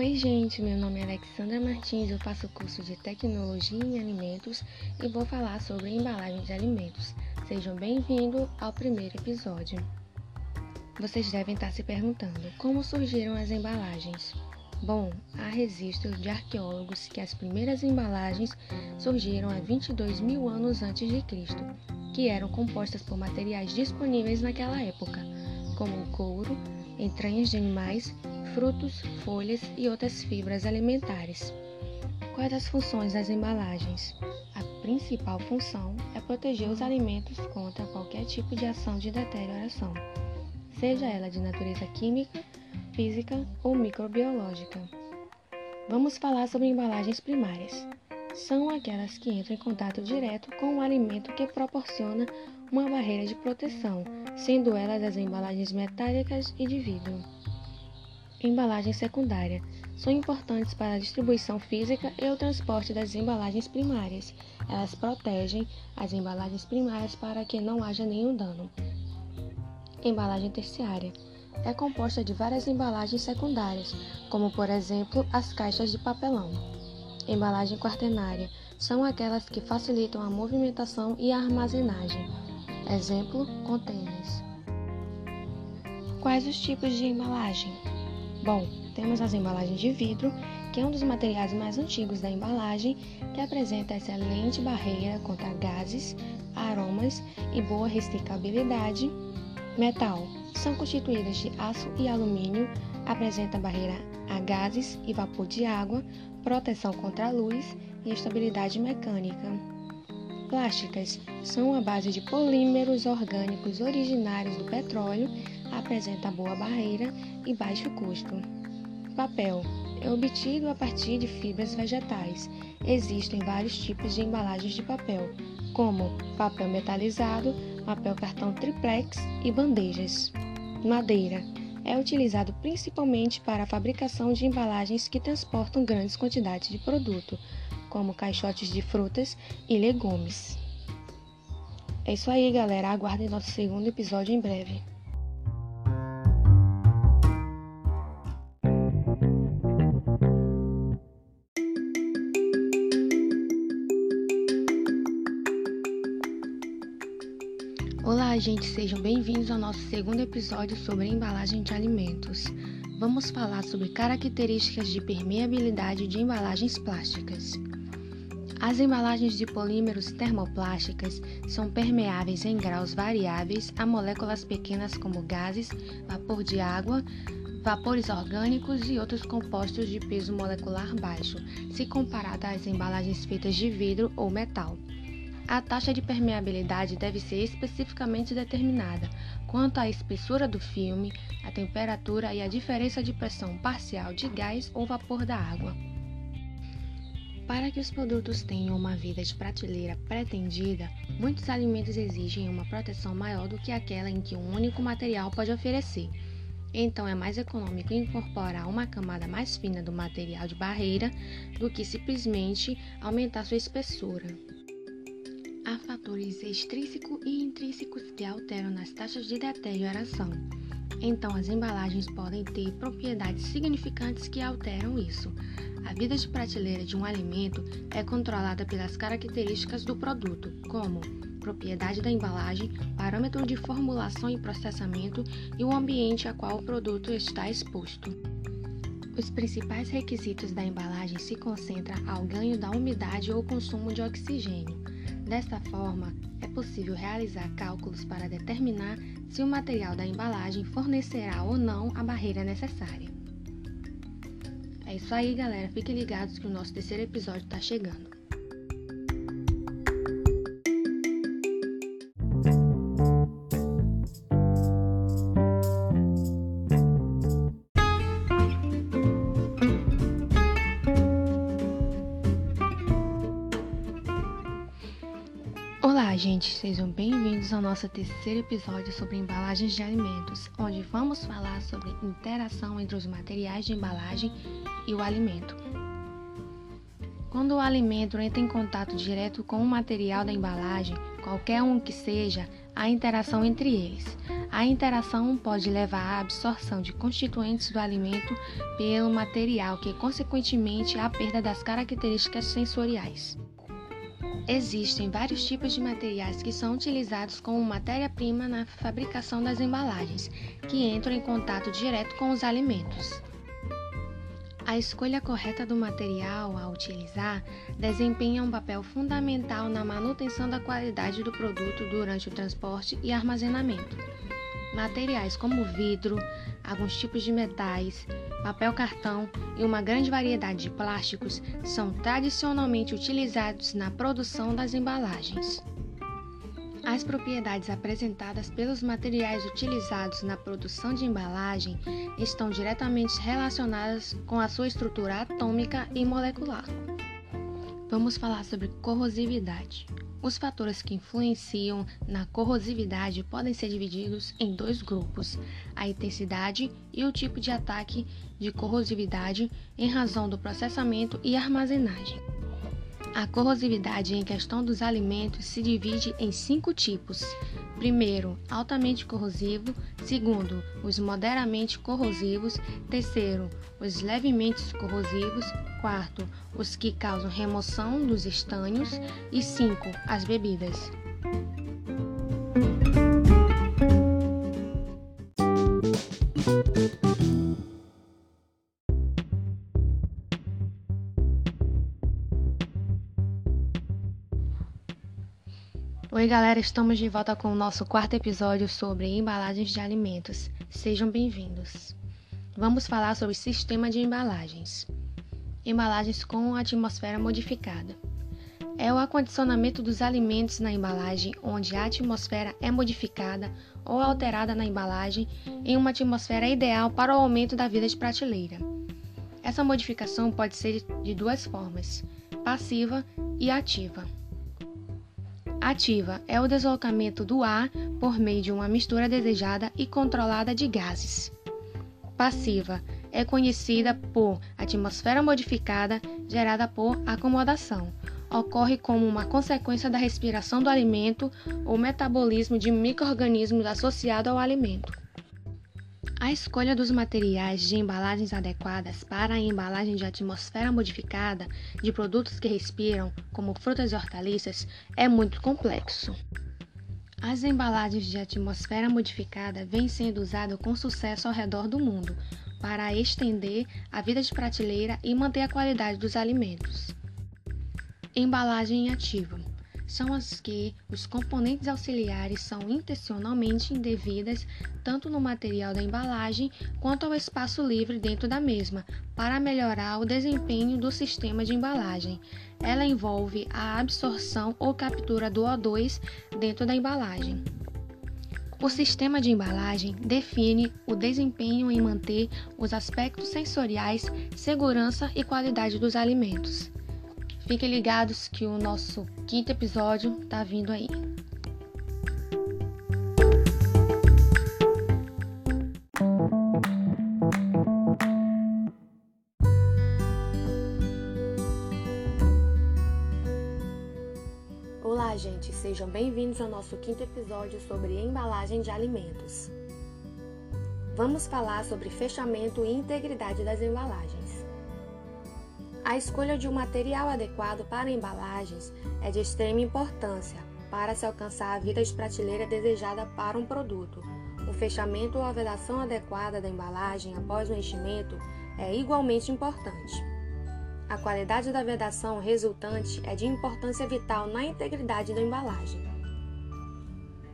Oi, gente, meu nome é Alexandra Martins, eu faço curso de Tecnologia em Alimentos e vou falar sobre embalagem de alimentos. Sejam bem-vindos ao primeiro episódio. Vocês devem estar se perguntando como surgiram as embalagens. Bom, há registros de arqueólogos que as primeiras embalagens surgiram há 22 mil anos antes de Cristo, que eram compostas por materiais disponíveis naquela época, como couro, entranhas de animais, frutos, folhas e outras fibras alimentares. Quais as funções das embalagens? A principal função é proteger os alimentos contra qualquer tipo de ação de deterioração, seja ela de natureza química, física ou microbiológica. Vamos falar sobre embalagens primárias. São aquelas que entram em contato direto com o alimento que proporciona uma barreira de proteção, sendo elas as embalagens metálicas e de vidro. Embalagem secundária são importantes para a distribuição física e o transporte das embalagens primárias. Elas protegem as embalagens primárias para que não haja nenhum dano. Embalagem terciária é composta de várias embalagens secundárias, como por exemplo as caixas de papelão. Embalagem quaternária são aquelas que facilitam a movimentação e a armazenagem. Exemplo: contêineres. Quais os tipos de embalagem? Bom, temos as embalagens de vidro, que é um dos materiais mais antigos da embalagem, que apresenta excelente barreira contra gases, aromas e boa resticabilidade. Metal são constituídas de aço e alumínio, apresenta barreira a gases e vapor de água, proteção contra a luz e estabilidade mecânica. Plásticas são a base de polímeros orgânicos originários do petróleo apresenta boa barreira e baixo custo. Papel é obtido a partir de fibras vegetais. Existem vários tipos de embalagens de papel, como papel metalizado, papel cartão triplex e bandejas. Madeira é utilizado principalmente para a fabricação de embalagens que transportam grandes quantidades de produto, como caixotes de frutas e legumes. É isso aí, galera. Aguardem nosso segundo episódio em breve. Olá, gente, sejam bem-vindos ao nosso segundo episódio sobre embalagem de alimentos. Vamos falar sobre características de permeabilidade de embalagens plásticas. As embalagens de polímeros termoplásticas são permeáveis em graus variáveis a moléculas pequenas como gases, vapor de água, vapores orgânicos e outros compostos de peso molecular baixo, se comparada às embalagens feitas de vidro ou metal. A taxa de permeabilidade deve ser especificamente determinada quanto à espessura do filme, a temperatura e a diferença de pressão parcial de gás ou vapor da água. Para que os produtos tenham uma vida de prateleira pretendida, muitos alimentos exigem uma proteção maior do que aquela em que um único material pode oferecer. Então é mais econômico incorporar uma camada mais fina do material de barreira do que simplesmente aumentar sua espessura. Há fatores extrínsecos e intrínsecos que alteram nas taxas de deterioração. Então, as embalagens podem ter propriedades significantes que alteram isso. A vida de prateleira de um alimento é controlada pelas características do produto, como propriedade da embalagem, parâmetro de formulação e processamento e o ambiente a qual o produto está exposto. Os principais requisitos da embalagem se concentram ao ganho da umidade ou consumo de oxigênio. Desta forma, é possível realizar cálculos para determinar se o material da embalagem fornecerá ou não a barreira necessária. É isso aí, galera. Fiquem ligados que o nosso terceiro episódio está chegando. Gente, sejam bem-vindos ao nosso terceiro episódio sobre embalagens de alimentos, onde vamos falar sobre interação entre os materiais de embalagem e o alimento. Quando o alimento entra em contato direto com o material da embalagem, qualquer um que seja, a interação entre eles. A interação pode levar à absorção de constituintes do alimento pelo material, que consequentemente à perda das características sensoriais. Existem vários tipos de materiais que são utilizados como matéria-prima na fabricação das embalagens, que entram em contato direto com os alimentos. A escolha correta do material a utilizar desempenha um papel fundamental na manutenção da qualidade do produto durante o transporte e armazenamento. Materiais como vidro, alguns tipos de metais, papel cartão e uma grande variedade de plásticos são tradicionalmente utilizados na produção das embalagens. As propriedades apresentadas pelos materiais utilizados na produção de embalagem estão diretamente relacionadas com a sua estrutura atômica e molecular. Vamos falar sobre corrosividade. Os fatores que influenciam na corrosividade podem ser divididos em dois grupos: a intensidade e o tipo de ataque de corrosividade em razão do processamento e armazenagem. A corrosividade em questão dos alimentos se divide em cinco tipos. Primeiro, altamente corrosivo. Segundo, os moderadamente corrosivos. Terceiro, os levemente corrosivos. Quarto, os que causam remoção dos estanhos. E cinco, as bebidas. Galera, estamos de volta com o nosso quarto episódio sobre embalagens de alimentos. Sejam bem-vindos. Vamos falar sobre sistema de embalagens. Embalagens com atmosfera modificada. É o acondicionamento dos alimentos na embalagem onde a atmosfera é modificada ou alterada na embalagem em uma atmosfera ideal para o aumento da vida de prateleira. Essa modificação pode ser de duas formas: passiva e ativa. Ativa é o deslocamento do ar por meio de uma mistura desejada e controlada de gases. Passiva é conhecida por atmosfera modificada gerada por acomodação. Ocorre como uma consequência da respiração do alimento ou metabolismo de microorganismos associado ao alimento. A escolha dos materiais de embalagens adequadas para a embalagem de atmosfera modificada de produtos que respiram, como frutas e hortaliças, é muito complexo. As embalagens de atmosfera modificada vêm sendo usadas com sucesso ao redor do mundo para estender a vida de prateleira e manter a qualidade dos alimentos. Embalagem ativa são as que os componentes auxiliares são intencionalmente indevidas tanto no material da embalagem quanto ao espaço livre dentro da mesma, para melhorar o desempenho do sistema de embalagem. Ela envolve a absorção ou captura do O2 dentro da embalagem. O sistema de embalagem define o desempenho em manter os aspectos sensoriais, segurança e qualidade dos alimentos. Fiquem ligados que o nosso quinto episódio tá vindo aí. Olá, gente, sejam bem-vindos ao nosso quinto episódio sobre embalagem de alimentos. Vamos falar sobre fechamento e integridade das embalagens. A escolha de um material adequado para embalagens é de extrema importância para se alcançar a vida de prateleira desejada para um produto. O fechamento ou a vedação adequada da embalagem após o enchimento é igualmente importante. A qualidade da vedação resultante é de importância vital na integridade da embalagem.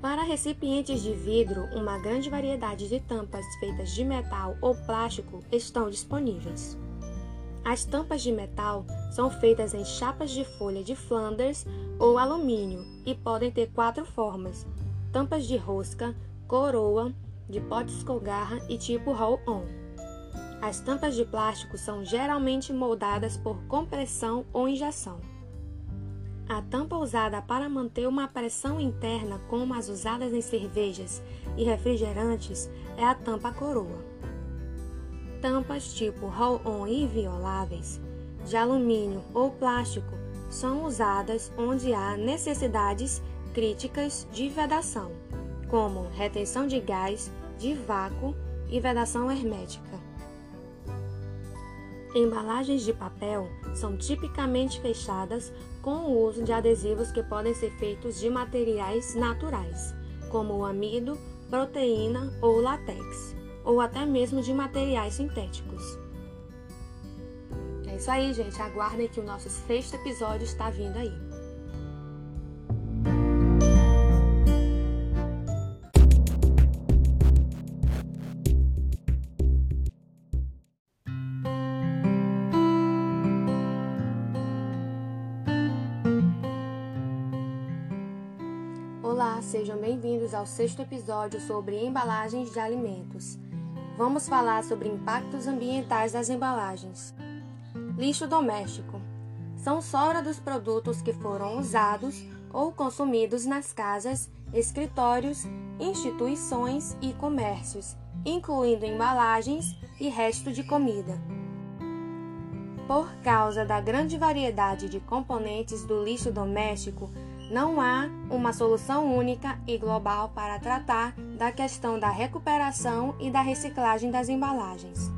Para recipientes de vidro, uma grande variedade de tampas feitas de metal ou plástico estão disponíveis. As tampas de metal são feitas em chapas de folha de Flanders ou alumínio e podem ter quatro formas: tampas de rosca, coroa, de potes com garra e tipo roll-on. As tampas de plástico são geralmente moldadas por compressão ou injeção. A tampa usada para manter uma pressão interna, como as usadas em cervejas e refrigerantes, é a tampa coroa. Tampas tipo roll-on invioláveis, de alumínio ou plástico, são usadas onde há necessidades críticas de vedação, como retenção de gás, de vácuo e vedação hermética. Embalagens de papel são tipicamente fechadas com o uso de adesivos que podem ser feitos de materiais naturais, como o amido, proteína ou látex, ou até mesmo de materiais sintéticos. É isso aí, gente. Aguardem que o nosso sexto episódio está vindo aí. Olá, sejam bem-vindos ao sexto episódio sobre embalagens de alimentos. Vamos falar sobre impactos ambientais das embalagens. Lixo doméstico são sobra dos produtos que foram usados ou consumidos nas casas, escritórios, instituições e comércios, incluindo embalagens e resto de comida. Por causa da grande variedade de componentes do lixo doméstico, não há uma solução única e global para tratar da questão da recuperação e da reciclagem das embalagens.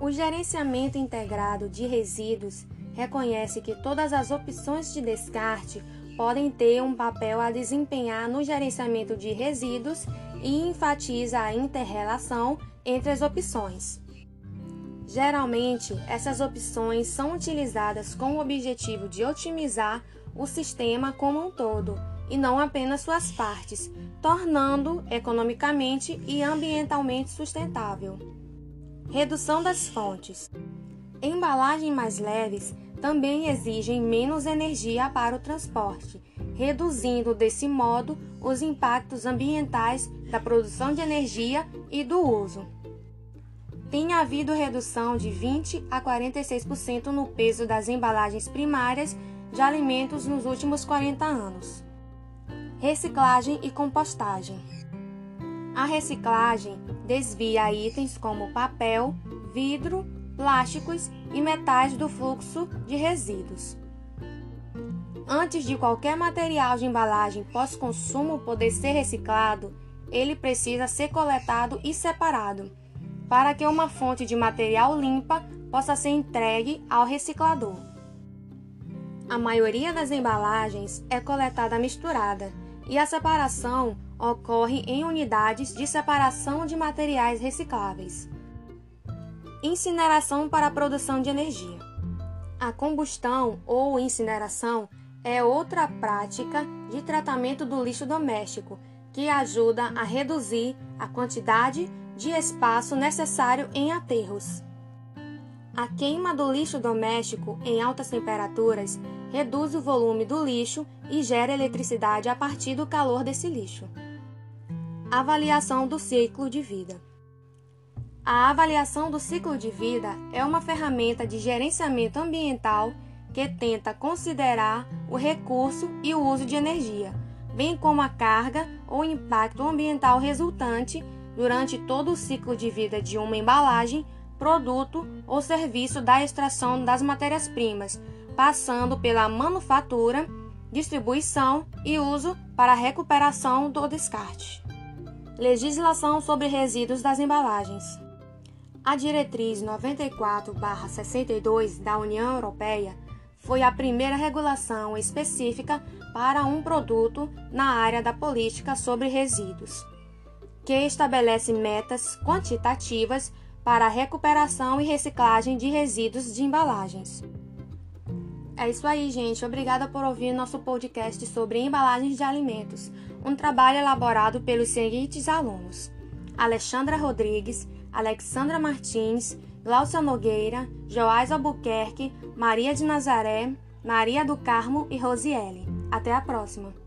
O gerenciamento integrado de resíduos reconhece que todas as opções de descarte podem ter um papel a desempenhar no gerenciamento de resíduos e enfatiza a interrelação entre as opções. Geralmente, essas opções são utilizadas com o objetivo de otimizar o sistema como um todo e não apenas suas partes, tornando economicamente e ambientalmente sustentável. Redução das fontes. Embalagens mais leves também exigem menos energia para o transporte, reduzindo desse modo os impactos ambientais da produção de energia e do uso. Tem havido redução de 20 a 46% no peso das embalagens primárias de alimentos nos últimos 40 anos. Reciclagem e compostagem. A reciclagem desvia itens como papel, vidro, plásticos e metais do fluxo de resíduos. Antes de qualquer material de embalagem pós-consumo poder ser reciclado, ele precisa ser coletado e separado, para que uma fonte de material limpa possa ser entregue ao reciclador. A maioria das embalagens é coletada misturada e a separação ocorre em unidades de separação de materiais recicláveis. Incineração para a produção de energia. A combustão ou incineração é outra prática de tratamento do lixo doméstico que ajuda a reduzir a quantidade de espaço necessário em aterros. A queima do lixo doméstico em altas temperaturas reduz o volume do lixo e gera eletricidade a partir do calor desse lixo. Avaliação do ciclo de vida. A avaliação do ciclo de vida é uma ferramenta de gerenciamento ambiental que tenta considerar o recurso e o uso de energia, bem como a carga ou impacto ambiental resultante durante todo o ciclo de vida de uma embalagem produto ou serviço da extração das matérias-primas, passando pela manufatura, distribuição e uso para recuperação do descarte. Legislação sobre resíduos das embalagens. A Diretriz 94/62 da União Europeia foi a primeira regulação específica para um produto na área da política sobre resíduos, que estabelece metas quantitativas para a recuperação e reciclagem de resíduos de embalagens. É isso aí, gente. Obrigada por ouvir nosso podcast sobre embalagens de alimentos, um trabalho elaborado pelos seguintes alunos: Alexandra Rodrigues, Alexandra Martins, Glaucia Nogueira, Joás Albuquerque, Maria de Nazaré, Maria do Carmo e Rosiele. Até a próxima!